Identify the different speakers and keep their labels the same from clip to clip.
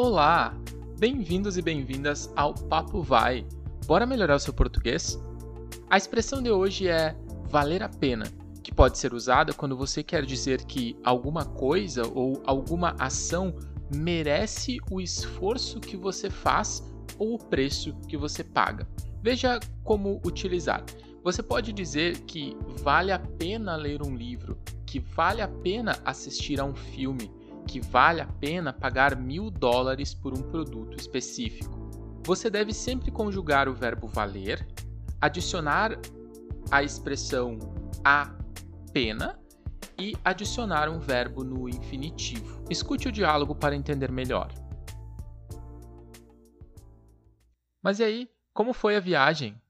Speaker 1: Olá! Bem-vindos e bem-vindas ao Papo Vai. Bora melhorar o seu português? A expressão de hoje é valer a pena, que pode ser usada quando você quer dizer que alguma coisa ou alguma ação merece o esforço que você faz ou o preço que você paga. Veja como utilizar. Você pode dizer que vale a pena ler um livro, que vale a pena assistir a um filme, que vale a pena pagar mil dólares por um produto específico. Você deve sempre conjugar o verbo valer, adicionar a expressão a pena e adicionar um verbo no infinitivo. Escute o diálogo para entender melhor. Mas e aí, como foi a viagem?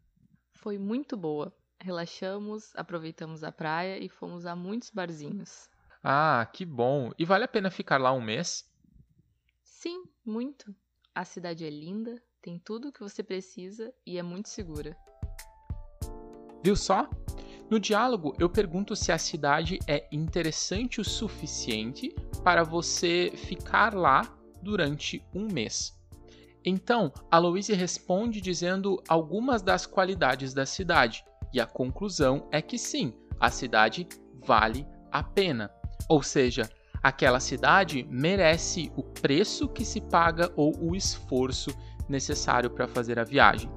Speaker 2: Foi muito boa. Relaxamos, aproveitamos a praia e fomos a muitos barzinhos.
Speaker 1: Ah, que bom! E vale a pena ficar lá um mês?
Speaker 2: Sim, muito. A cidade é linda, tem tudo o que você precisa e é muito segura.
Speaker 1: Viu só? No diálogo, eu pergunto se a cidade é interessante o suficiente para você ficar lá durante um mês. Então, a Louise responde dizendo algumas das qualidades da cidade, e a conclusão é que sim, a cidade vale a pena. Ou seja, aquela cidade merece o preço que se paga ou o esforço necessário para fazer a viagem.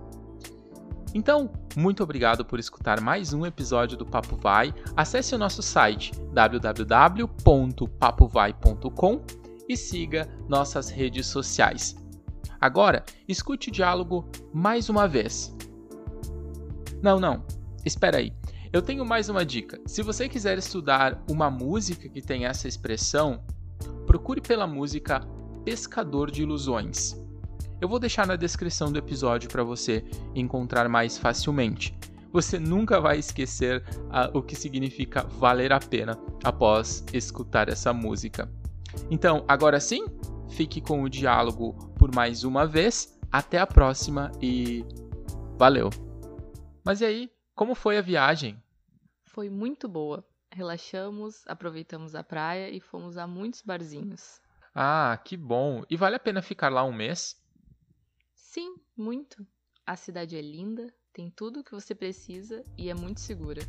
Speaker 1: Então, muito obrigado por escutar mais um episódio do Papo Vai. Acesse o nosso site www.papovai.com e siga nossas redes sociais. Agora, escute o diálogo mais uma vez. Não, não, espera aí. Eu tenho mais uma dica. Se você quiser estudar uma música que tem essa expressão, procure pela música Pescador de Ilusões. Eu vou deixar na descrição do episódio para você encontrar mais facilmente. Você nunca vai esquecer uh, o que significa valer a pena após escutar essa música. Então, agora sim, fique com o diálogo por mais uma vez. Até a próxima e valeu! Mas e aí, como foi a viagem?
Speaker 2: Foi muito boa. Relaxamos, aproveitamos a praia e fomos a muitos barzinhos.
Speaker 1: Ah, que bom! E vale a pena ficar lá um mês?
Speaker 2: Sim, muito. A cidade é linda, tem tudo o que você precisa e é muito segura.